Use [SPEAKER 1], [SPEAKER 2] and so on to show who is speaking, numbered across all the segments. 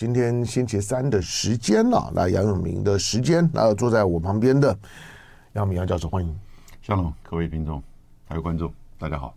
[SPEAKER 1] 今天星期三的时间了，那杨永明的时间，那坐在我旁边的杨永明杨教授，欢迎。
[SPEAKER 2] 向龙，各位听众还有观众，大家好。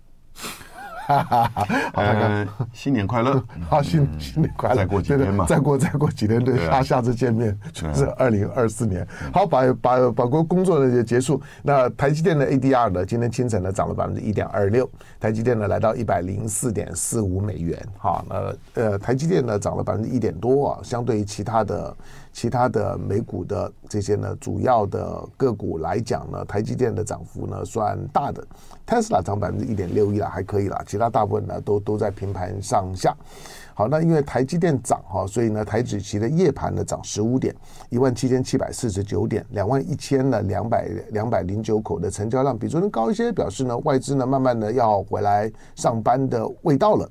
[SPEAKER 1] 哈哈哈！好，
[SPEAKER 2] 呃，新年快乐！
[SPEAKER 1] 好，新新年快乐！
[SPEAKER 2] 再过几天嘛，
[SPEAKER 1] 再过再过几天，对，下下次见面就是二零二四年。好，把把把工工作呢就结束。那台积电的 ADR 呢，今天清晨呢涨了百分之一点二六，台积电呢来到一百零四点四五美元。好，那呃，台积电呢涨了百分之一点多啊，相对于其他的。其他的美股的这些呢，主要的个股来讲呢，台积电的涨幅呢算大的，Tesla 涨百分之一点六一了，还可以了。其他大部分呢都都在平盘上下。好，那因为台积电涨哈，所以呢台指期的夜盘呢涨十五点，一万七千七百四十九点，两万一千呢两百两百零九口的成交量比昨天高一些，表示呢外资呢慢慢的要回来上班的味道了。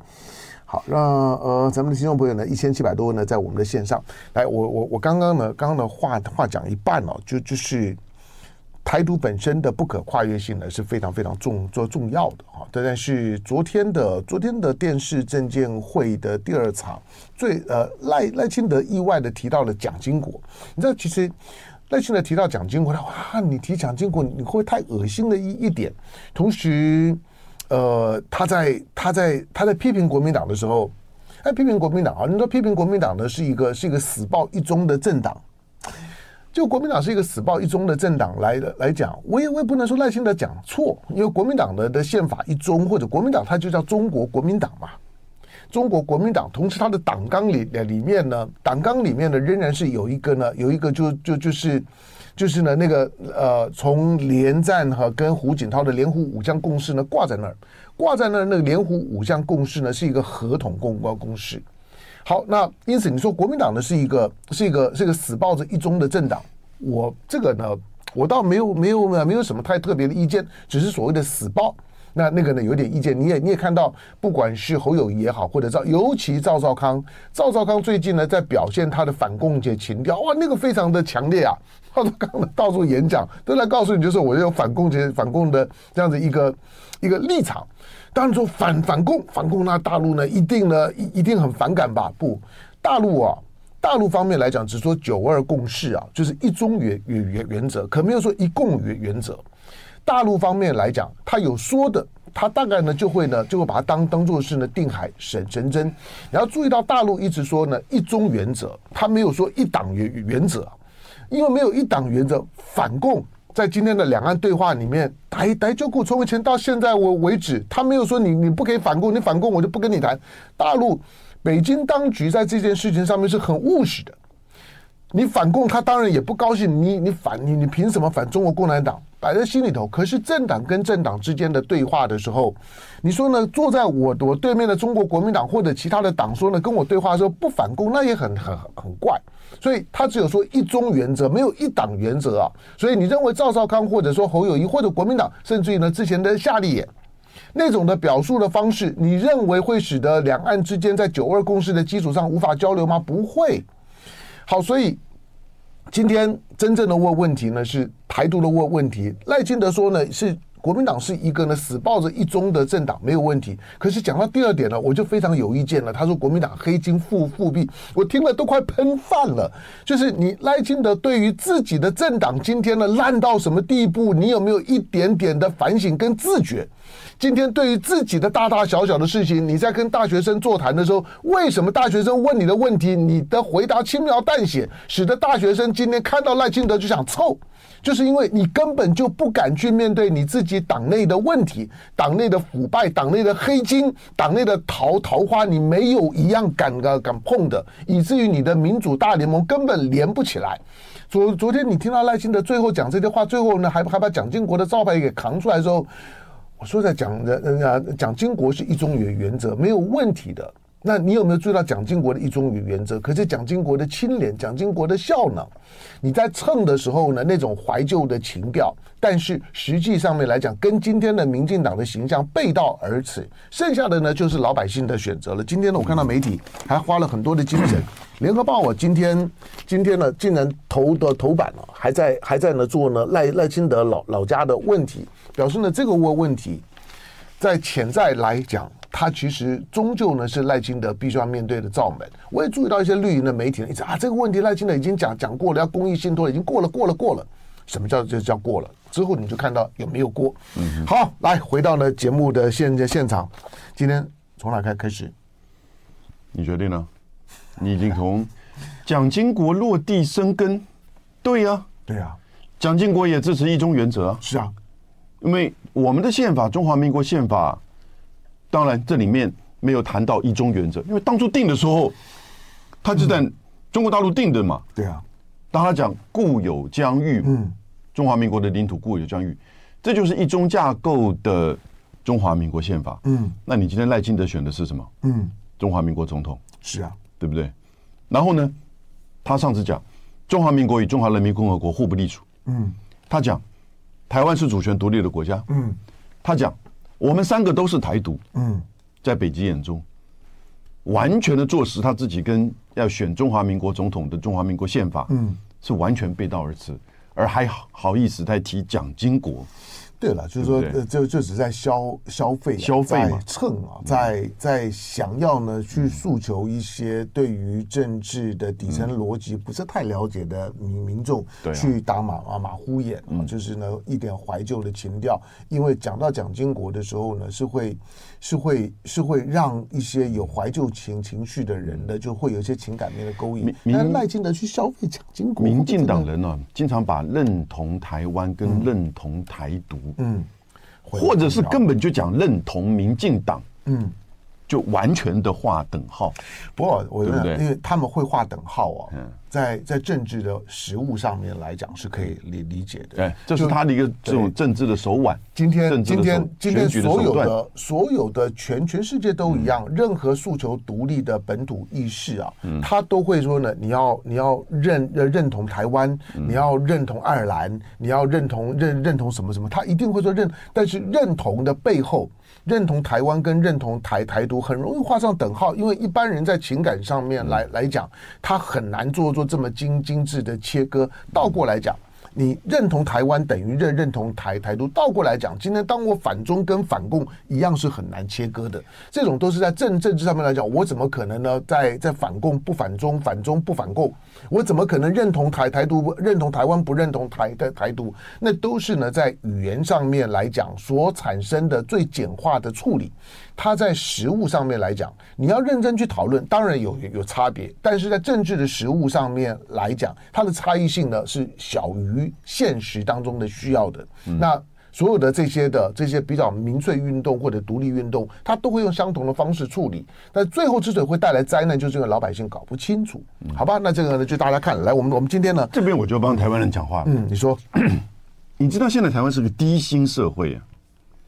[SPEAKER 1] 好，那呃，咱们的听众朋友呢，一千七百多位呢，在我们的线上来，我我我刚刚呢，刚刚的话话讲一半哦，就就是台独本身的不可跨越性呢是非常非常重重重要的哈。但是昨天的昨天的电视政见会的第二场，最呃赖赖清德意外的提到了蒋经国，你知道其实赖清德提到蒋经国，他哇，你提蒋经国，你会不会太恶心了一一点，同时。呃，他在他在他在批评国民党的时候，哎，批评国民党啊，你说批评国民党呢是一个是一个死抱一宗的政党，就国民党是一个死抱一宗的政党来来讲，我也我也不能说耐心的讲错，因为国民党的的宪法一中或者国民党它就叫中国国民党嘛，中国国民党，同时它的党纲里里面呢，党纲里面呢仍然是有一个呢，有一个就就就是。就是呢，那个呃，从连战和跟胡锦涛的连湖五项共识呢挂在那儿，挂在那儿那个连湖五项共识呢是一个合同公关公识。好，那因此你说国民党呢是一个是一个是一个死抱着一中的政党，我这个呢我倒没有没有没有什么太特别的意见，只是所谓的死抱。那那个呢有点意见，你也你也看到，不管是侯友谊也好，或者赵，尤其赵少康，赵少康最近呢在表现他的反共界情调，哇，那个非常的强烈啊。赵少康到处演讲，都来告诉你，就是我有反共界反共的这样子一个一个立场。当然说反反共反共，那大陆呢一定呢一一定很反感吧？不，大陆啊，大陆方面来讲，只说九二共识啊，就是一中原原原原则，可没有说一共原原则。大陆方面来讲，他有说的，他大概呢就会呢就会把它当当做是呢定海神神针。你要注意到，大陆一直说呢一中原则，他没有说一党原原则，因为没有一党原则，反共在今天的两岸对话里面，台台就顾从以前到现在为为止，他没有说你你不可以反共，你反共我就不跟你谈。大陆北京当局在这件事情上面是很务实的。你反共，他当然也不高兴。你你反你你凭什么反中国共产党？摆在心里头。可是政党跟政党之间的对话的时候，你说呢？坐在我我对面的中国国民党或者其他的党说呢，跟我对话的时候不反共，那也很很很怪。所以他只有说一中原则，没有一党原则啊。所以你认为赵少康或者说侯友谊或者国民党，甚至于呢之前的夏立言那种的表述的方式，你认为会使得两岸之间在九二共识的基础上无法交流吗？不会。好，所以今天真正的问问题呢，是台独的问问题。赖清德说呢，是国民党是一个呢死抱着一中的政党，没有问题。可是讲到第二点呢，我就非常有意见了。他说国民党黑金复复辟，我听了都快喷饭了。就是你赖清德对于自己的政党今天呢烂到什么地步，你有没有一点点的反省跟自觉？今天对于自己的大大小小的事情，你在跟大学生座谈的时候，为什么大学生问你的问题，你的回答轻描淡写，使得大学生今天看到赖清德就想凑，就是因为你根本就不敢去面对你自己党内的问题，党内的腐败，党内的黑金，党内的桃桃花，你没有一样敢敢敢碰的，以至于你的民主大联盟根本连不起来。昨昨天你听到赖清德最后讲这些话，最后呢还还把蒋经国的招牌给扛出来的时候。我说在讲的，人家蒋经国是一中原原则没有问题的。那你有没有注意到蒋经国的一中原则？可是蒋经国的清廉，蒋经国的效能，你在蹭的时候呢，那种怀旧的情调，但是实际上面来讲，跟今天的民进党的形象背道而驰。剩下的呢，就是老百姓的选择了。今天呢，我看到媒体还花了很多的精神。联合报我今天今天呢，竟然头的头版了，还在还在呢做呢赖赖清德老老家的问题，表示呢这个问问题，在潜在来讲，他其实终究呢是赖清德必须要面对的罩门。我也注意到一些绿营的媒体呢，一直啊这个问题赖清德已经讲讲过了，要公益信托已经过了过了过了。什么叫就叫过了？之后你就看到有没有过。嗯，好，来回到呢节目的现在现场，今天从哪开开始？
[SPEAKER 2] 你决定了？你已经从蒋经国落地生根，对呀、啊，
[SPEAKER 1] 对呀、啊，
[SPEAKER 2] 蒋经国也支持一中原则，
[SPEAKER 1] 是啊，
[SPEAKER 2] 因为我们的宪法《中华民国宪法》，当然这里面没有谈到一中原则，因为当初定的时候，他就在中国大陆定的嘛，
[SPEAKER 1] 对啊，
[SPEAKER 2] 当他讲固有疆域，嗯，中华民国的领土固有疆域，这就是一中架构的中华民国宪法，嗯，那你今天赖清德选的是什么？嗯，中华民国总统，
[SPEAKER 1] 是啊。
[SPEAKER 2] 对不对？然后呢，他上次讲中华民国与中华人民共和国互不隶属。嗯，他讲台湾是主权独立的国家。嗯，他讲我们三个都是台独。嗯，在北极眼中，完全的坐实他自己跟要选中华民国总统的中华民国宪法，嗯，是完全背道而驰，而还好好意思在提蒋经国。
[SPEAKER 1] 对了，就是说，呃，就就只在消消费，
[SPEAKER 2] 消费嘛，
[SPEAKER 1] 蹭啊，在在想要呢去诉求一些对于政治的底层逻辑不是太了解的民民众，去打马啊马虎眼啊，就是呢一点怀旧的情调。因为讲到蒋经国的时候呢，是会是会是会让一些有怀旧情情绪的人呢，就会有一些情感面的勾引。但赖清德去消费蒋经国，
[SPEAKER 2] 民进党人呢，经常把认同台湾跟认同台独。嗯，或者是根本就讲认同民进党，嗯，就完全的划等号。
[SPEAKER 1] 不过我觉得，因为他们会划等号啊。嗯。在在政治的实务上面来讲是可以理理解的，
[SPEAKER 2] 对，这是他的一个这种政治的手腕。
[SPEAKER 1] 今天今天今天所有的所有的全全世界都一样，任何诉求独立的本土意识啊，他都会说呢，你要你要认认同台湾，你要认同爱尔兰，你要认同认认同什么什么，他一定会说认，但是认同的背后。认同台湾跟认同台台独很容易画上等号，因为一般人在情感上面来来讲，他很难做做这么精精致的切割。倒过来讲。你认同台湾等于认认同台台独，倒过来讲，今天当我反中跟反共一样是很难切割的，这种都是在政政治上面来讲，我怎么可能呢？在在反共不反中，反中不反共，我怎么可能认同台台独认同台湾不认同台台台独？那都是呢在语言上面来讲所产生的最简化的处理。它在实物上面来讲，你要认真去讨论，当然有有差别，但是在政治的实物上面来讲，它的差异性呢是小于现实当中的需要的。嗯、那所有的这些的这些比较民粹运动或者独立运动，它都会用相同的方式处理，但最后之所以会带来灾难，就是因为老百姓搞不清楚。好吧，那这个呢就大家看来，我们我们今天呢
[SPEAKER 2] 这边我就帮台湾人讲话。
[SPEAKER 1] 嗯，你说，
[SPEAKER 2] 你知道现在台湾是个低薪社会啊。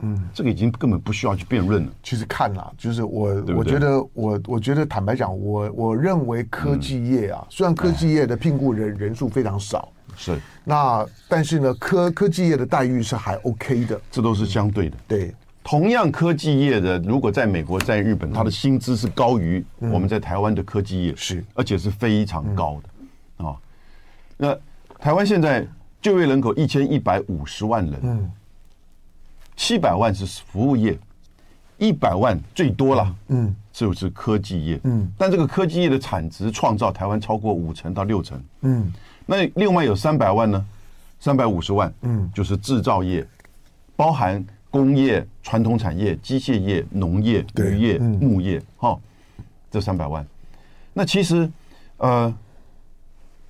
[SPEAKER 2] 嗯，这个已经根本不需要去辩论了。
[SPEAKER 1] 其实看了，就是我，对对？我觉得，我我觉得，坦白讲，我我认为科技业啊，嗯、虽然科技业的聘雇人人数非常少，
[SPEAKER 2] 是。
[SPEAKER 1] 那，但是呢，科科技业的待遇是还 OK 的，
[SPEAKER 2] 这都是相对的。
[SPEAKER 1] 嗯、对，
[SPEAKER 2] 同样科技业的，如果在美国、在日本，它的薪资是高于我们在台湾的科技业，是、嗯，而且是非常高的啊。那台湾现在就业人口一千一百五十万人，嗯。七百万是服务业，一百万最多了，嗯，就是科技业，嗯，但这个科技业的产值创造台湾超过五成到六成，嗯，那另外有三百万呢，三百五十万，嗯，就是制造业，包含工业、传统产业、机械业、农业、渔业、牧业，哈，这三百万，那其实，呃，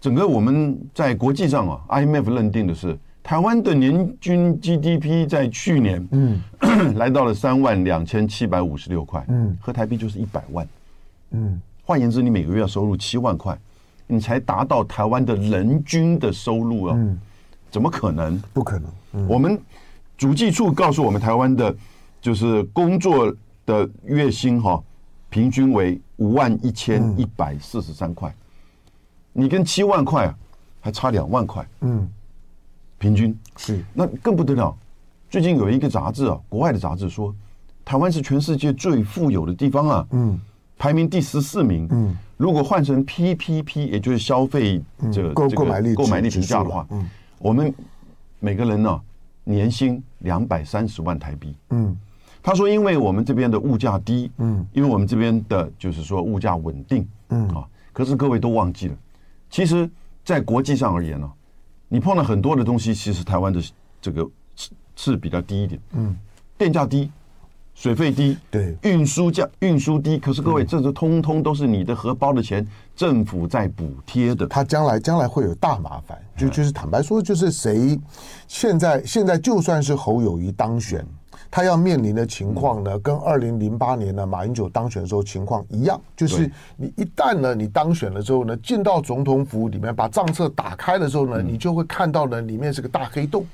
[SPEAKER 2] 整个我们在国际上啊，IMF 认定的是。台湾的年均 GDP 在去年，嗯，来到了三万两千七百五十六块，嗯，合台币就是一百万，嗯，换言之，你每个月要收入七万块，你才达到台湾的人均的收入啊，嗯，怎么可能？
[SPEAKER 1] 不可能。嗯，
[SPEAKER 2] 我们主计处告诉我们，台湾的，就是工作的月薪哈，平均为五万一千一百四十三块，你跟七万块啊，还差两万块，嗯。平均。是，那更不得了。最近有一个杂志啊，国外的杂志说，台湾是全世界最富有的地方啊，嗯，排名第十四名。嗯，如果换成 PPP，也就是消费者购购买力购买力评价的话，嗯，我们每个人呢，年薪两百三十万台币。嗯，他说，因为我们这边的物价低，嗯，因为我们这边的就是说物价稳定，嗯。啊，可是各位都忘记了，其实，在国际上而言呢，你碰到很多的东西，其实台湾的这个是是比较低一点，嗯，电价低。水费低，
[SPEAKER 1] 对，
[SPEAKER 2] 运输价运输低，可是各位，这是通通都是你的荷包的钱，政府在补贴的。
[SPEAKER 1] 他将来将来会有大麻烦，就就是坦白说，就是谁现在现在就算是侯友谊当选，他要面临的情况呢，跟二零零八年呢马英九当选的时候情况一样，就是你一旦呢你当选了之后呢，进到总统府里面把账册打开的时候呢，你就会看到呢里面是个大黑洞。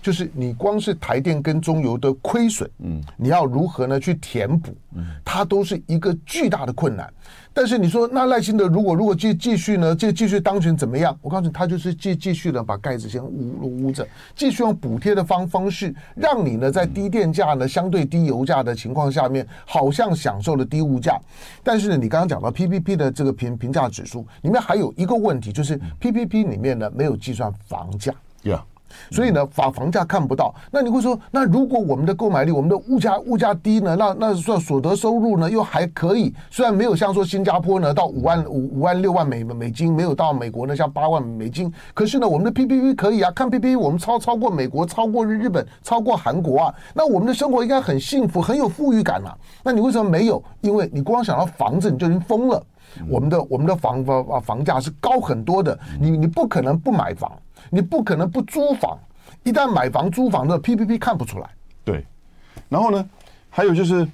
[SPEAKER 1] 就是你光是台电跟中油的亏损，嗯，你要如何呢去填补？嗯，它都是一个巨大的困难。但是你说那赖清德如果如果继继续呢，继继续当选怎么样？我告诉你，他就是继继续的把盖子先捂捂着，继续用补贴的方方式，让你呢在低电价呢相对低油价的情况下面，好像享受了低物价。但是呢，你刚刚讲到 PPP 的这个评评价指数里面还有一个问题，就是 PPP 里面呢没有计算房价。
[SPEAKER 2] Yeah.
[SPEAKER 1] 所以呢，房房价看不到。那你会说，那如果我们的购买力、我们的物价物价低呢？那那算所得收入呢又还可以。虽然没有像说新加坡呢到五万五五万六万美美金，没有到美国呢像八万美金。可是呢，我们的 PPP 可以啊，看 PPP 我们超超过美国，超过日本，超过韩国啊。那我们的生活应该很幸福，很有富裕感啊。那你为什么没有？因为你光想到房子你就已经疯了。我们的我们的房房房价是高很多的，你你不可能不买房。你不可能不租房，一旦买房租房的 PPP 看不出来。
[SPEAKER 2] 对，然后呢，还有就是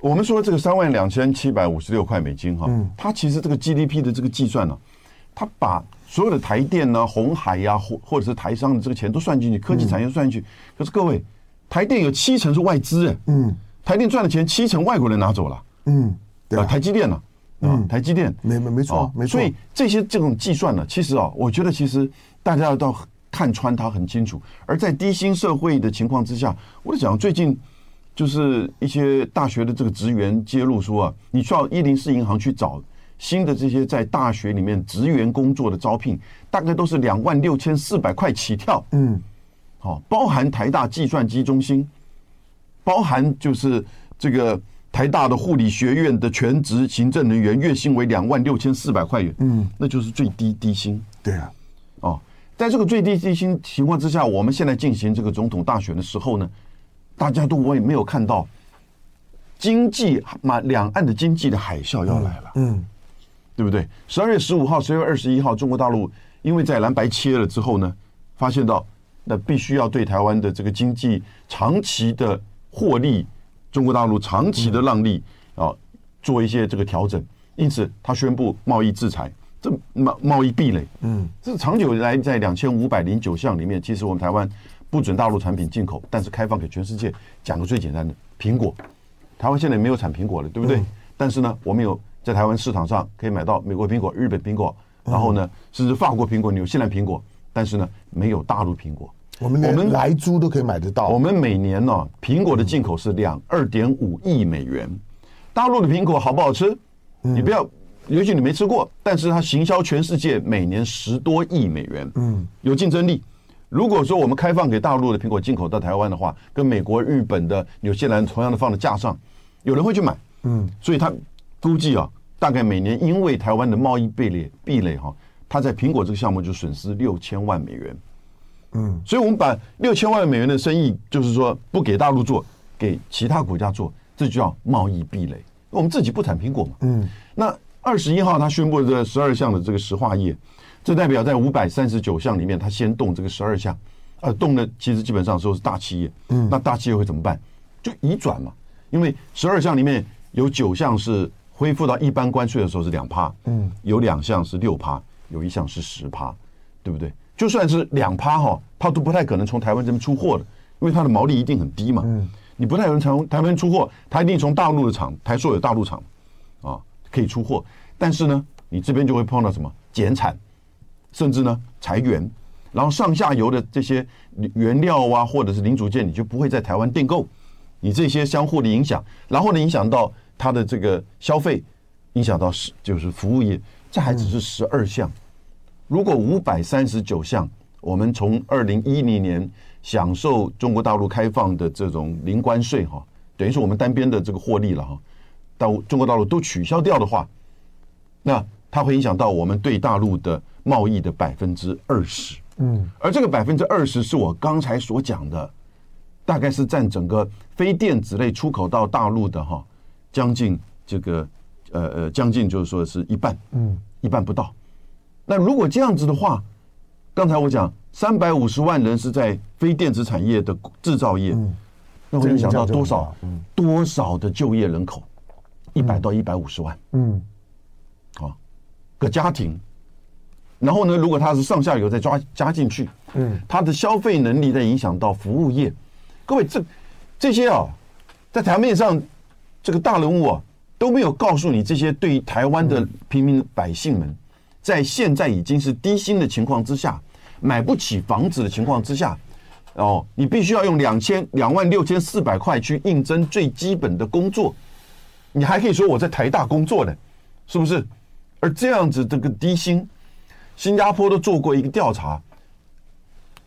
[SPEAKER 2] 我们说这个三万两千七百五十六块美金哈，嗯，它其实这个 GDP 的这个计算呢，它把所有的台电呢、红海呀，或或者是台商的这个钱都算进去，科技产业算进去。可是各位，台电有七成是外资哎，嗯，台电赚的钱七成外国人拿走了，嗯，对啊，台积电呢，啊，台积电，
[SPEAKER 1] 没没没错，没错。
[SPEAKER 2] 所以这些这种计算呢，其实啊，我觉得其实。大家要到看穿它很清楚，而在低薪社会的情况之下，我就讲最近就是一些大学的这个职员揭露说啊，你需要一零四银行去找新的这些在大学里面职员工作的招聘，大概都是两万六千四百块起跳。嗯，好，包含台大计算机中心，包含就是这个台大的护理学院的全职行政人员，月薪为两万六千四百块元。嗯，那就是最低低薪。
[SPEAKER 1] 对啊，
[SPEAKER 2] 哦。在这个最低低薪情况之下，我们现在进行这个总统大选的时候呢，大家都我也没有看到经济嘛，两岸的经济的海啸要来了，嗯，对不对？十二月十五号、十二月二十一号，中国大陆因为在蓝白切了之后呢，发现到那必须要对台湾的这个经济长期的获利，中国大陆长期的让利啊，做一些这个调整，因此他宣布贸易制裁。这贸贸易壁垒，嗯，这是长久以来在两千五百零九项里面，其实我们台湾不准大陆产品进口，但是开放给全世界。讲个最简单的，苹果，台湾现在没有产苹果了，对不对？但是呢，我们有在台湾市场上可以买到美国苹果、日本苹果，然后呢，甚至法国苹果、纽西兰苹果，但是呢，没有大陆苹果。
[SPEAKER 1] 我们我们来猪都可以买得到。
[SPEAKER 2] 我们每年呢，苹果的进口是两二点五亿美元。大陆的苹果好不好吃？你不要。也许你没吃过，但是它行销全世界每年十多亿美元，嗯，有竞争力。如果说我们开放给大陆的苹果进口到台湾的话，跟美国、日本的、纽西兰同样的放在架上，有人会去买，嗯，所以他估计啊，大概每年因为台湾的贸易壁垒壁垒哈，他在苹果这个项目就损失六千万美元，嗯，所以我们把六千万美元的生意，就是说不给大陆做，给其他国家做，这就叫贸易壁垒。我们自己不产苹果嘛，嗯，那。二十一号，他宣布这十二项的这个石化业，这代表在五百三十九项里面，他先动这个十二项，呃，动的其实基本上都是大企业。嗯，那大企业会怎么办？就移转嘛，因为十二项里面有九项是恢复到一般关税的时候是两趴，嗯，有两项是六趴，有一项是十趴，对不对？就算是两趴哈，他都不太可能从台湾这边出货的，因为他的毛利一定很低嘛。嗯，你不太可能从台湾出货，他一定从大陆的厂，台塑有大陆厂，啊。可以出货，但是呢，你这边就会碰到什么？减产，甚至呢裁员，然后上下游的这些原料啊，或者是零组件，你就不会在台湾订购，你这些相互的影响，然后呢影响到它的这个消费，影响到是就是服务业，这还只是十二项，如果五百三十九项，我们从二零一零年享受中国大陆开放的这种零关税哈，等于是我们单边的这个获利了哈，到中国大陆都取消掉的话，那它会影响到我们对大陆的贸易的百分之二十。嗯，而这个百分之二十是我刚才所讲的，大概是占整个非电子类出口到大陆的哈，将近这个呃呃，将近就是说是一半，嗯，一半不到。那如果这样子的话，刚才我讲三百五十万人是在非电子产业的制造业，嗯、那会影响到多少？嗯、多少的就业人口？一百到一百五十万。嗯，好、啊，个家庭。然后呢，如果他是上下游再抓加进去，嗯，他的消费能力再影响到服务业。各位，这这些啊，在台面上这个大人物啊都没有告诉你，这些对于台湾的平民百姓们，在现在已经是低薪的情况之下。买不起房子的情况之下，哦，你必须要用两千两万六千四百块去应征最基本的工作，你还可以说我在台大工作的，是不是？而这样子这个低薪，新加坡都做过一个调查，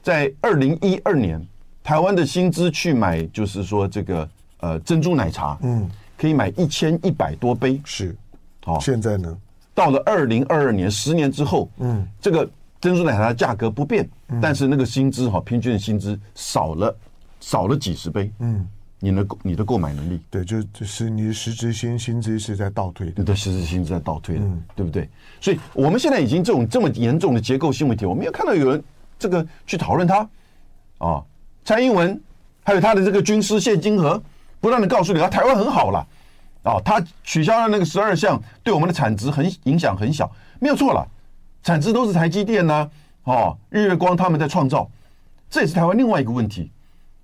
[SPEAKER 2] 在二零一二年，台湾的薪资去买就是说这个呃珍珠奶茶，嗯，可以买一千一百多杯，
[SPEAKER 1] 是，好，现在呢，
[SPEAKER 2] 到了二零二二年，十年之后，嗯，这个。珍珠奶茶的价格不变，但是那个薪资哈，平均的薪资少了，少了几十倍。嗯，你的你的购买能力，
[SPEAKER 1] 对，就就是你的实质薪薪资是在倒退，
[SPEAKER 2] 你的实质薪资在倒退，嗯，对不对？所以我们现在已经这种这么严重的结构性问题，我没有看到有人这个去讨论它啊。蔡英文还有他的这个军师谢金河，不断的告诉你，啊，台湾很好了啊，他取消了那个十二项，对我们的产值很影响很小，没有错了。产值都是台积电呐、啊，哦，日月光他们在创造，这也是台湾另外一个问题，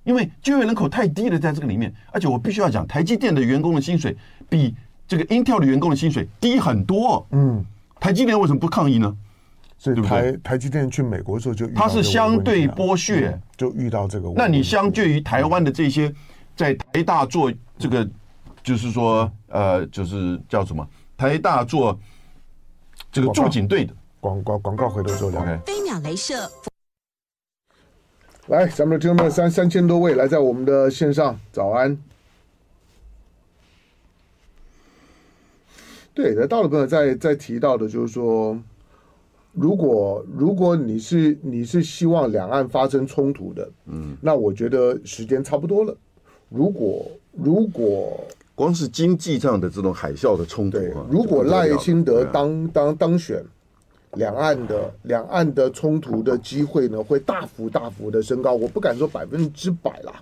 [SPEAKER 2] 因为就业人口太低了，在这个里面，而且我必须要讲，台积电的员工的薪水比这个 Intel 的员工的薪水低很多。嗯，台积电为什么不抗议呢？
[SPEAKER 1] 所以台台积电去美国的时候就遇到
[SPEAKER 2] 它是相对剥削、嗯，
[SPEAKER 1] 就遇到这个问题。
[SPEAKER 2] 那你相对于台湾的这些在台大做这个，就是说呃，就是叫什么台大做这个驻警队的。
[SPEAKER 1] 广告广告回头做两个。
[SPEAKER 3] 飞秒镭射，
[SPEAKER 1] 来，咱们的听众们三三千多位来在我们的线上，早安。对，那到了朋友在在提到的，就是说，如果如果你是你是希望两岸发生冲突的，嗯，那我觉得时间差不多了。如果如果
[SPEAKER 2] 光是经济上的这种海啸的冲突，
[SPEAKER 1] 如果赖清德当当当选。两岸的两岸的冲突的机会呢，会大幅大幅的升高。我不敢说百分之百啦，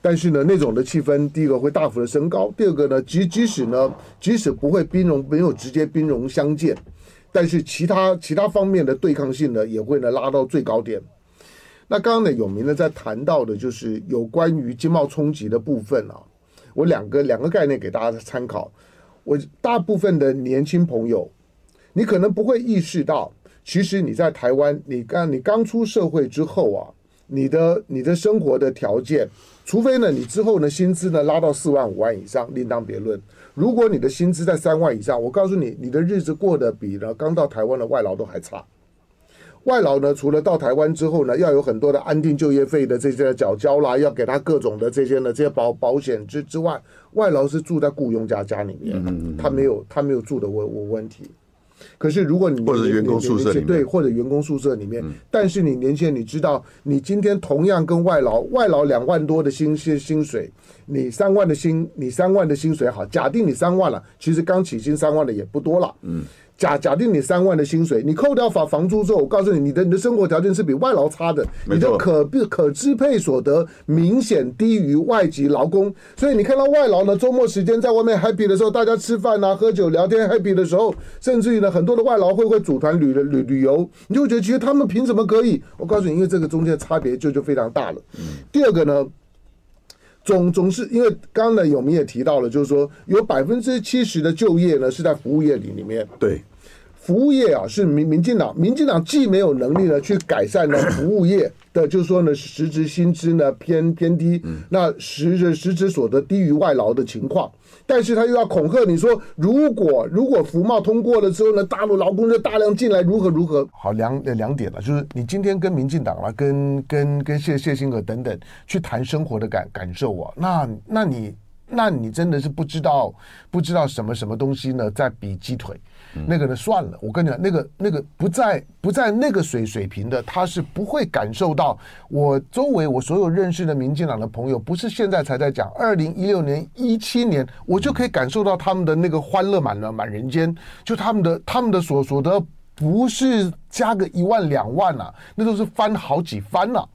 [SPEAKER 1] 但是呢，那种的气氛，第一个会大幅的升高，第二个呢，即即使呢，即使不会兵戎没有直接兵戎相见，但是其他其他方面的对抗性呢，也会呢拉到最高点。那刚刚呢，有明呢在谈到的就是有关于经贸冲击的部分啊，我两个两个概念给大家参考。我大部分的年轻朋友。你可能不会意识到，其实你在台湾，你刚你刚出社会之后啊，你的你的生活的条件，除非呢你之后呢薪资呢拉到四万五万以上，另当别论。如果你的薪资在三万以上，我告诉你，你的日子过得比呢刚到台湾的外劳都还差。外劳呢，除了到台湾之后呢，要有很多的安定就业费的这些缴交啦，要给他各种的这些呢这些保保险之之外，外劳是住在雇佣家家里面，他没有他没有住的问问问题。可是，如果你
[SPEAKER 2] 或者员工宿舍
[SPEAKER 1] 对，或者员工宿舍里面，但是你年轻人，你知道，你今天同样跟外劳，外劳两万多的薪薪薪水，你三万的薪，你三万的薪水好，假定你三万了，其实刚起薪三万的也不多了，嗯。假假定你三万的薪水，你扣掉房房租之后，我告诉你，你的你的生活条件是比外劳差的，你的可可支配所得明显低于外籍劳工。所以你看到外劳呢，周末时间在外面 happy 的时候，大家吃饭啊、喝酒、聊天 happy 的时候，甚至于呢，很多的外劳会会组团旅旅旅游，你就会觉得其实他们凭什么可以？我告诉你，因为这个中间差别就就非常大了。第二个呢，总总是因为刚刚呢，有明也提到了，就是说有百分之七十的就业呢是在服务业里里面。
[SPEAKER 2] 对。
[SPEAKER 1] 服务业啊，是民民进党，民进党既没有能力呢去改善呢服务业的，就是说呢实质薪资呢偏偏低，那实质实质所得低于外劳的情况，但是他又要恐吓你说，如果如果服贸通过了之后呢，大陆劳工就大量进来，如何如何？好，两两点了，就是你今天跟民进党啊，跟跟跟谢谢金河等等去谈生活的感感受啊，那那你。那你真的是不知道不知道什么什么东西呢，在比鸡腿。那个呢，算了，我跟你讲，那个那个不在不在那个水水平的，他是不会感受到。我周围我所有认识的民进党的朋友，不是现在才在讲，二零一六年、一七年，我就可以感受到他们的那个欢乐满了满人间，就他们的他们的所所得不是加个一万两万啊，那都是翻好几番了，啊。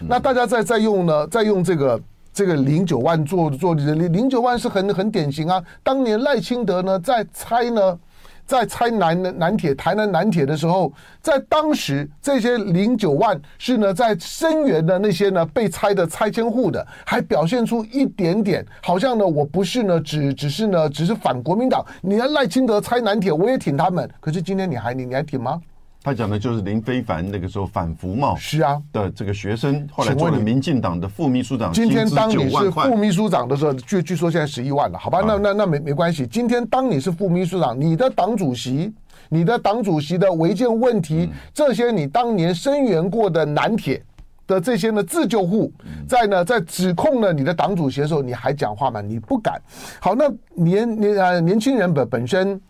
[SPEAKER 1] 那大家在在用呢，在用这个这个零九万做做零零九万是很很典型啊。当年赖清德呢在猜呢。在拆南南铁、台南南铁的时候，在当时这些零九万是呢，在声援的那些呢被拆的拆迁户的，还表现出一点点，好像呢我不是呢，只只是呢，只是反国民党。你要赖清德拆南铁，我也挺他们。可是今天你还你你还挺吗？
[SPEAKER 2] 他讲的就是林非凡那个时候反服贸
[SPEAKER 1] 是啊
[SPEAKER 2] 的这个学生，后来做了民进党的副秘书长。
[SPEAKER 1] 今天当你是副秘书长的时候，据据说现在十一万了，好吧？那那那没没关系。今天当你是副秘书长，你的党主席，你的党主席的违建问题，这些你当年声援过的南铁的这些呢自救户，在呢在指控呢你的党主席的时候，你还讲话吗？你不敢。好，那年年呃年轻人本本身。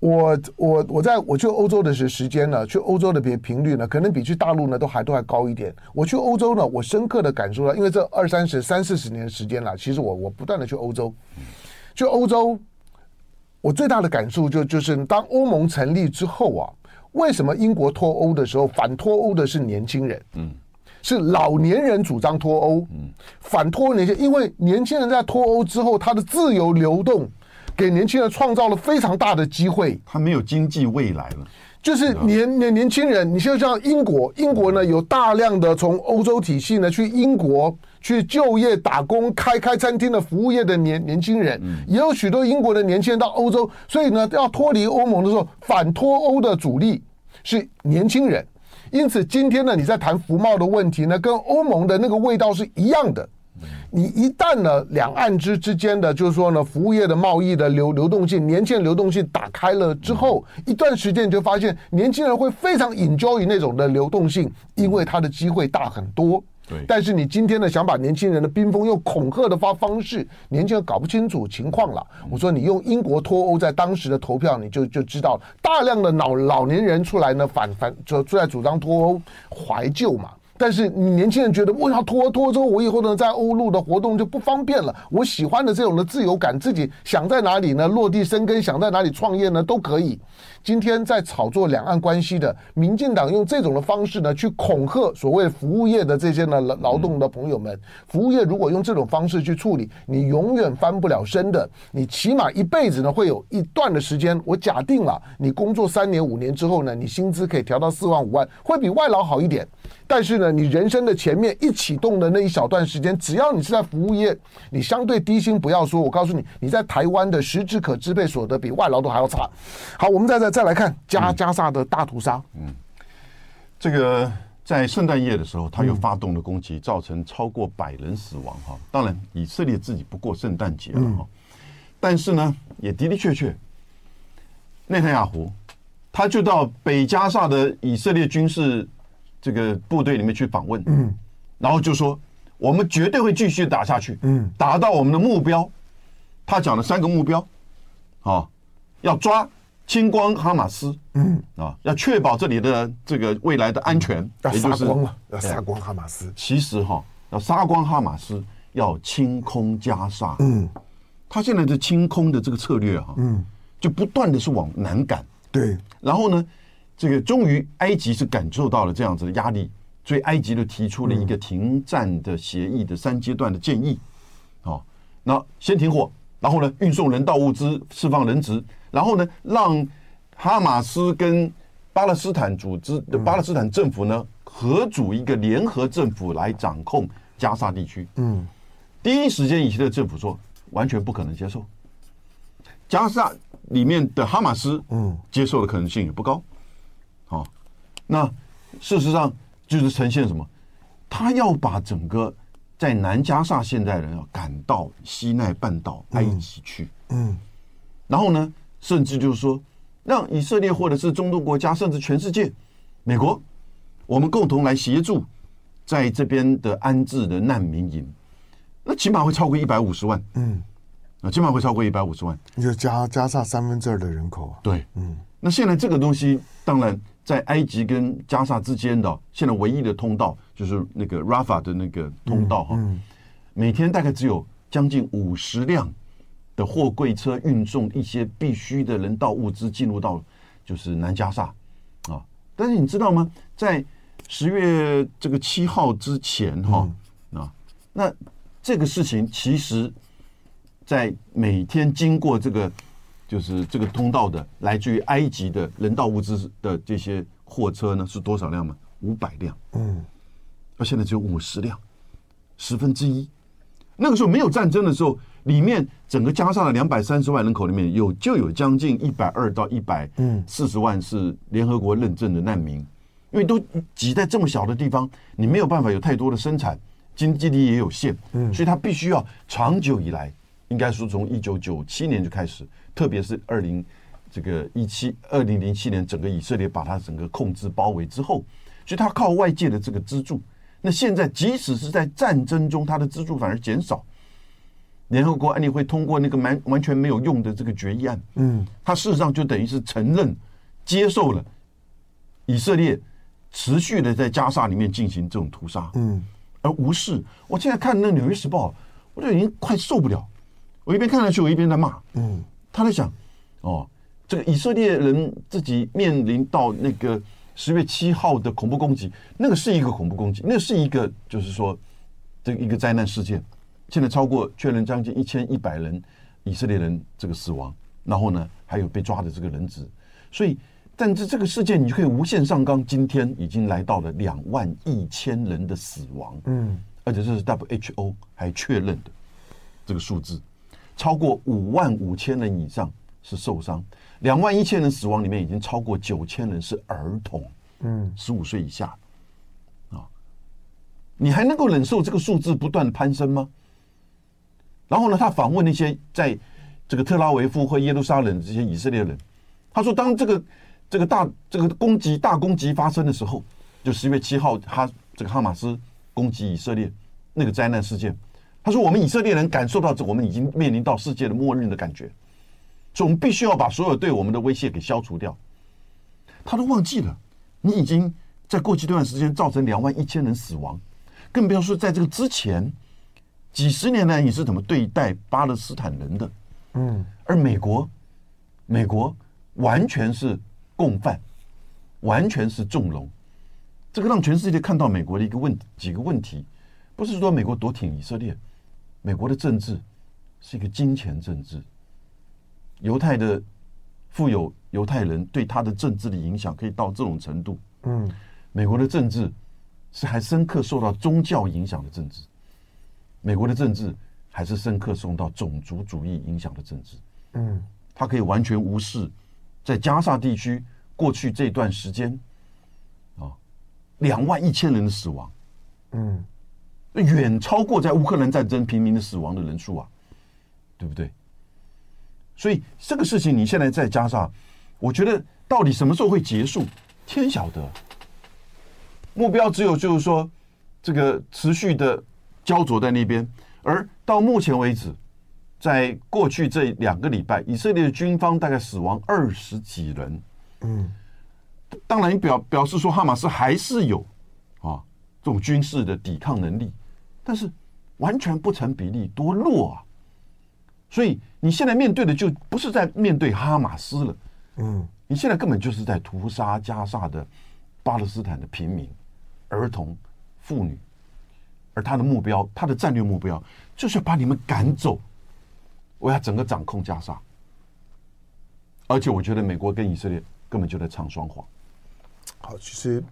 [SPEAKER 1] 我我我在我去欧洲的时时间呢，去欧洲的频频率呢，可能比去大陆呢都还都还高一点。我去欧洲呢，我深刻的感受到，因为这二三十三四十年的时间了，其实我我不断的去欧洲，去欧洲，我最大的感受就就是当欧盟成立之后啊，为什么英国脱欧的时候反脱欧的是年轻人？嗯，是老年人主张脱欧，嗯，反脱欧年轻，因为年轻人在脱欧之后，他的自由流动。给年轻人创造了非常大的机会，
[SPEAKER 2] 他没有经济未来了。
[SPEAKER 1] 就是年年年轻人，你就像英国，英国呢有大量的从欧洲体系呢去英国去就业打工、开开餐厅的服务业的年年轻人，也有许多英国的年轻人到欧洲，所以呢要脱离欧盟的时候，反脱欧的主力是年轻人。因此今天呢你在谈服贸的问题呢，跟欧盟的那个味道是一样的。你一旦呢，两岸之之间的，就是说呢，服务业的贸易的流流动性、年轻人流动性打开了之后，一段时间你就发现，年轻人会非常 enjoy 那种的流动性，因为他的机会大很多。对。但是你今天呢，想把年轻人的冰封用恐吓的方方式，年轻人搞不清楚情况了。我说你用英国脱欧在当时的投票，你就就知道，大量的老老年人出来呢，反反就出来主张脱欧，怀旧嘛。但是你年轻人觉得，我要拖拖之后，我以后呢在欧陆的活动就不方便了。我喜欢的这种的自由感，自己想在哪里呢落地生根，想在哪里创业呢都可以。今天在炒作两岸关系的民进党用这种的方式呢去恐吓所谓服务业的这些呢劳劳动的朋友们。服务业如果用这种方式去处理，你永远翻不了身的。你起码一辈子呢会有一段的时间，我假定了你工作三年五年之后呢，你薪资可以调到四万五万，会比外劳好一点。但是呢，你人生的前面一启动的那一小段时间，只要你是在服务业，你相对低薪不要说，我告诉你，你在台湾的实质可支配所得比外劳都还要差。好，我们再再再来看加加萨的大屠杀。
[SPEAKER 2] 嗯，这个在圣诞夜的时候，他又发动了攻击，造成超过百人死亡。哈，当然以色列自己不过圣诞节了哈，但是呢，也的的确确，内塔尼亚胡他就到北加萨的以色列军事。这个部队里面去访问，嗯，然后就说我们绝对会继续打下去，嗯，达到我们的目标。他讲了三个目标，啊，要抓清光哈马斯，嗯，啊，要确保这里的这个未来的安全，
[SPEAKER 1] 要杀光了，要杀光哈马斯。
[SPEAKER 2] 其实哈，要杀光哈马斯，要清空加沙，嗯，他现在的清空的这个策略哈，嗯，就不断的是往南赶，
[SPEAKER 1] 对，
[SPEAKER 2] 然后呢？这个终于，埃及是感受到了这样子的压力，所以埃及就提出了一个停战的协议的三阶段的建议。哦，那先停火，然后呢，运送人道物资，释放人质，然后呢，让哈马斯跟巴勒斯坦组织的巴勒斯坦政府呢合组一个联合政府来掌控加沙地区。嗯，第一时间以色列政府说完全不可能接受，加沙里面的哈马斯，嗯，接受的可能性也不高。好，那事实上就是呈现什么？他要把整个在南加萨现代人要赶到西奈半岛埃及去，嗯，然后呢，甚至就是说，让以色列或者是中东国家，甚至全世界，美国，我们共同来协助在这边的安置的难民营，那起码会超过一百五十万，嗯，啊，起码会超过一百五十万。
[SPEAKER 1] 你就加加萨三分之二的人口啊。
[SPEAKER 2] 对，嗯。那现在这个东西，当然在埃及跟加沙之间的，现在唯一的通道就是那个 Rafah 的那个通道哈，嗯嗯、每天大概只有将近五十辆的货柜车运送一些必须的人道物资进入到就是南加沙啊。但是你知道吗？在十月这个七号之前哈啊，那这个事情其实，在每天经过这个。就是这个通道的来自于埃及的人道物资的这些货车呢，是多少辆嘛？五百辆。嗯，而现在只有五十辆，十分之一。那个时候没有战争的时候，里面整个加上的两百三十万人口里面有就有将近一百二到一百四十万是联合国认证的难民，因为都挤在这么小的地方，你没有办法有太多的生产，经济力也有限，嗯，所以他必须要长久以来，应该说从一九九七年就开始。特别是二零这个一七二零零七年，整个以色列把它整个控制包围之后，所以它靠外界的这个资助。那现在即使是在战争中，它的资助反而减少。联合国安理会通过那个完完全没有用的这个决议案，嗯，它事实上就等于是承认接受了以色列持续的在加沙里面进行这种屠杀，嗯，而无视。我现在看那《纽约时报》，我就已经快受不了。我一边看下去，我一边在骂，嗯。他在想，哦，这个以色列人自己面临到那个十月七号的恐怖攻击，那个是一个恐怖攻击，那个是一个就是说这一个灾难事件。现在超过确认将近一千一百人以色列人这个死亡，然后呢还有被抓的这个人质。所以，但是这个事件你就可以无限上纲，今天已经来到了两万一千人的死亡，嗯，而且这是 WHO 还确认的这个数字。超过五万五千人以上是受伤，两万一千人死亡里面已经超过九千人是儿童，嗯，十五岁以下，啊，你还能够忍受这个数字不断攀升吗？然后呢，他访问那些在这个特拉维夫和耶路撒冷这些以色列人，他说，当这个这个大这个攻击大攻击发生的时候，就十月七号，哈这个哈马斯攻击以色列那个灾难事件。他说：“我们以色列人感受到这，我们已经面临到世界的末日的感觉，所以我们必须要把所有对我们的威胁给消除掉。”他都忘记了，你已经在过去这段时间造成两万一千人死亡，更不要说在这个之前几十年来你是怎么对待巴勒斯坦人的。嗯，而美国，美国完全是共犯，完全是纵容，这个让全世界看到美国的一个问几个问题，不是说美国多挺以色列。美国的政治是一个金钱政治，犹太的富有犹太人对他的政治的影响可以到这种程度。嗯，美国的政治是还深刻受到宗教影响的政治，美国的政治还是深刻受到种族主义影响的政治。嗯，他可以完全无视在加沙地区过去这段时间啊，两万一千人的死亡。嗯。远超过在乌克兰战争平民的死亡的人数啊，对不对？所以这个事情你现在再加上，我觉得到底什么时候会结束，天晓得。目标只有就是说，这个持续的焦灼在那边。而到目前为止，在过去这两个礼拜，以色列的军方大概死亡二十几人。嗯，当然表表示说，哈马斯还是有啊这种军事的抵抗能力。但是完全不成比例，多弱啊！所以你现在面对的就不是在面对哈马斯了，嗯，你现在根本就是在屠杀加沙的巴勒斯坦的平民、儿童、妇女，而他的目标，他的战略目标就是要把你们赶走，我要整个掌控加沙。而且我觉得美国跟以色列根本就在唱双簧。
[SPEAKER 1] 好，其实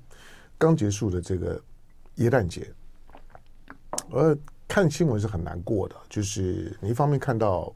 [SPEAKER 1] 刚结束的这个耶诞节。呃，看新闻是很难过的，就是你一方面看到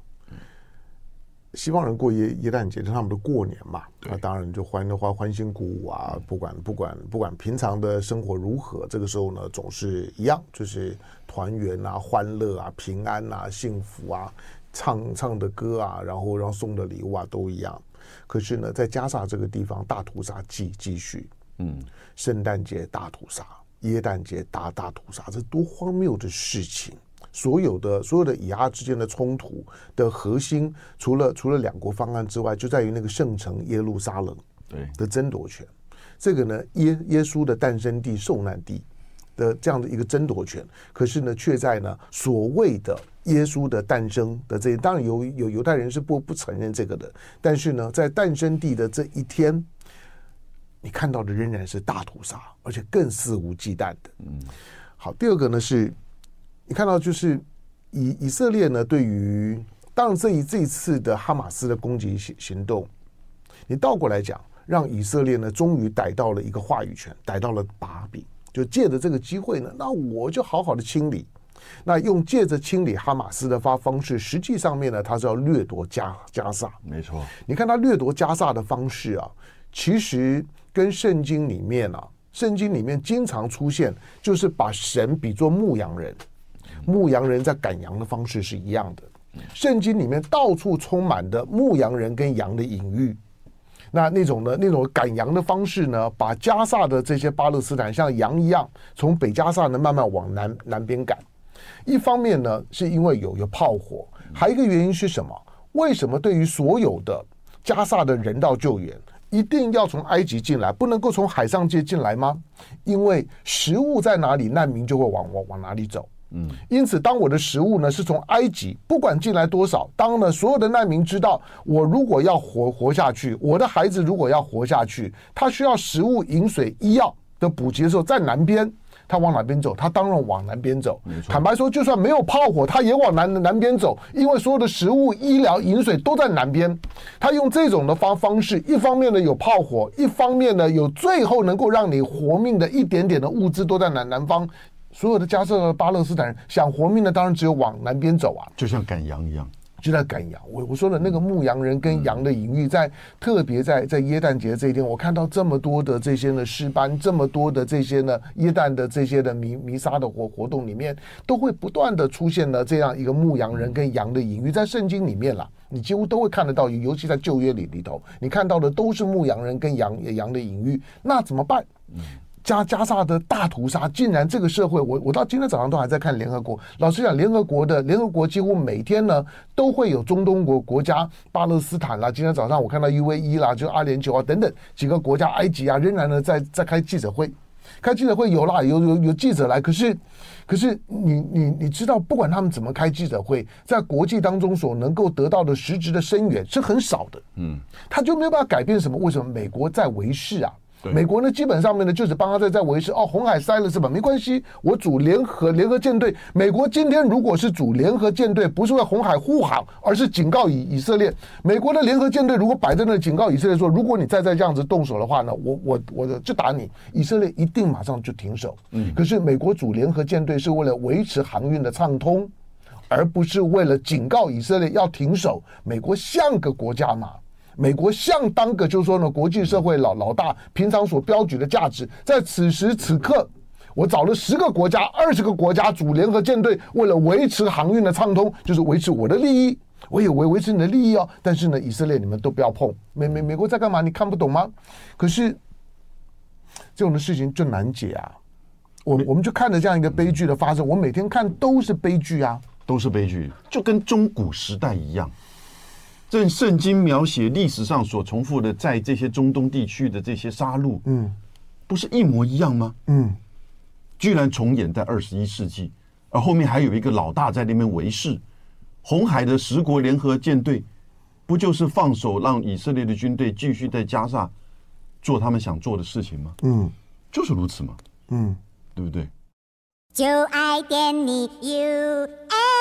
[SPEAKER 1] 西方人过耶耶诞节是他们的过年嘛，那当然就欢的话欢欣鼓舞啊，不管不管不管平常的生活如何，这个时候呢总是一样，就是团圆啊、欢乐啊、平安啊、幸福啊，唱唱的歌啊，然后然后送的礼物啊都一样。可是呢，在加沙这个地方，大屠杀继继续，嗯，圣诞节大屠杀。耶诞节大大屠杀，这多荒谬的事情！所有的所有的以阿之间的冲突的核心，除了除了两国方案之外，就在于那个圣城耶路撒冷对的争夺权。这个呢，耶耶稣的诞生地、受难地的这样的一个争夺权，可是呢，却在呢所谓的耶稣的诞生的这，当然有有犹太人是不不承认这个的，但是呢，在诞生地的这一天，你看到的仍然是大屠杀，而且更肆无忌惮的。嗯，好，第二个呢是，你看到就是以以色列呢对于，当然这一这一次的哈马斯的攻击行行动，你倒过来讲。让以色列呢，终于逮到了一个话语权，逮到了把柄，就借着这个机会呢，那我就好好的清理，那用借着清理哈马斯的发方式，实际上面呢，他是要掠夺加加萨。
[SPEAKER 2] 没错，
[SPEAKER 1] 你看他掠夺加萨的方式啊，其实跟圣经里面啊，圣经里面经常出现，就是把神比作牧羊人，牧羊人在赶羊的方式是一样的。圣经里面到处充满的牧羊人跟羊的隐喻。那那种呢，那种赶羊的方式呢，把加萨的这些巴勒斯坦像羊一样，从北加萨呢慢慢往南南边赶。一方面呢，是因为有有炮火，还有一个原因是什么？为什么对于所有的加萨的人道救援，一定要从埃及进来，不能够从海上界进来吗？因为食物在哪里，难民就会往往往哪里走。嗯，因此，当我的食物呢是从埃及，不管进来多少，当呢所有的难民知道，我如果要活活下去，我的孩子如果要活下去，他需要食物、饮水、医药的补给的时候，在南边，他往哪边走？他当然往南边走。坦白说，就算没有炮火，他也往南南边走，因为所有的食物、医疗、饮水都在南边。他用这种的方方式，一方面呢有炮火，一方面呢有最后能够让你活命的一点点的物资都在南南方。所有的加萨巴勒斯坦人想活命的，当然只有往南边走啊，
[SPEAKER 2] 就像赶羊一样，
[SPEAKER 1] 就在赶羊。我我说的那个牧羊人跟羊的隐喻，在特别在在耶诞节这一天，我看到这么多的这些呢诗班，这么多的这些呢耶诞的这些的弥弥撒的活活动里面，都会不断的出现了这样一个牧羊人跟羊的隐喻，在圣经里面啦，你几乎都会看得到，尤其在旧约里里头，你看到的都是牧羊人跟羊羊的隐喻，那怎么办？嗯。加加萨的大屠杀，竟然这个社会，我我到今天早上都还在看联合国。老实讲，联合国的联合国几乎每天呢都会有中东国国家巴勒斯坦啦。今天早上我看到 UAE 啦，就阿联酋啊等等几个国家，埃及啊仍然呢在在开记者会，开记者会有啦，有有有记者来。可是可是你你你知道，不管他们怎么开记者会，在国际当中所能够得到的实质的声援是很少的。嗯，他就没有办法改变什么？为什么美国在维系啊？美国呢，基本上面呢，就是帮他在在维持哦，红海塞了是吧？没关系，我组联合联合舰队。美国今天如果是组联合舰队，不是为红海护航，而是警告以以色列。美国的联合舰队如果摆在那警告以色列说，如果你再再这样子动手的话呢，我我我就打你。以色列一定马上就停手。嗯，可是美国组联合舰队是为了维持航运的畅通，而不是为了警告以色列要停手。美国像个国家吗。美国相当个就是说呢，国际社会老老大，平常所标举的价值，在此时此刻，我找了十个国家、二十个国家组联合舰队，为了维持航运的畅通，就是维持我的利益，我也维维持你的利益哦。但是呢，以色列你们都不要碰，美美美国在干嘛？你看不懂吗？可是这种的事情就难解啊。我我们就看着这样一个悲剧的发生，我每天看都是悲剧啊，
[SPEAKER 2] 都是悲剧，就跟中古时代一样。这圣经描写历史上所重复的，在这些中东地区的这些杀戮，嗯，不是一模一样吗？嗯，居然重演在二十一世纪，而后面还有一个老大在那边维系。红海的十国联合舰队，不就是放手让以色列的军队继续在加沙做他们想做的事情吗？嗯，就是如此嘛。嗯，对不对？就爱点你 UFO。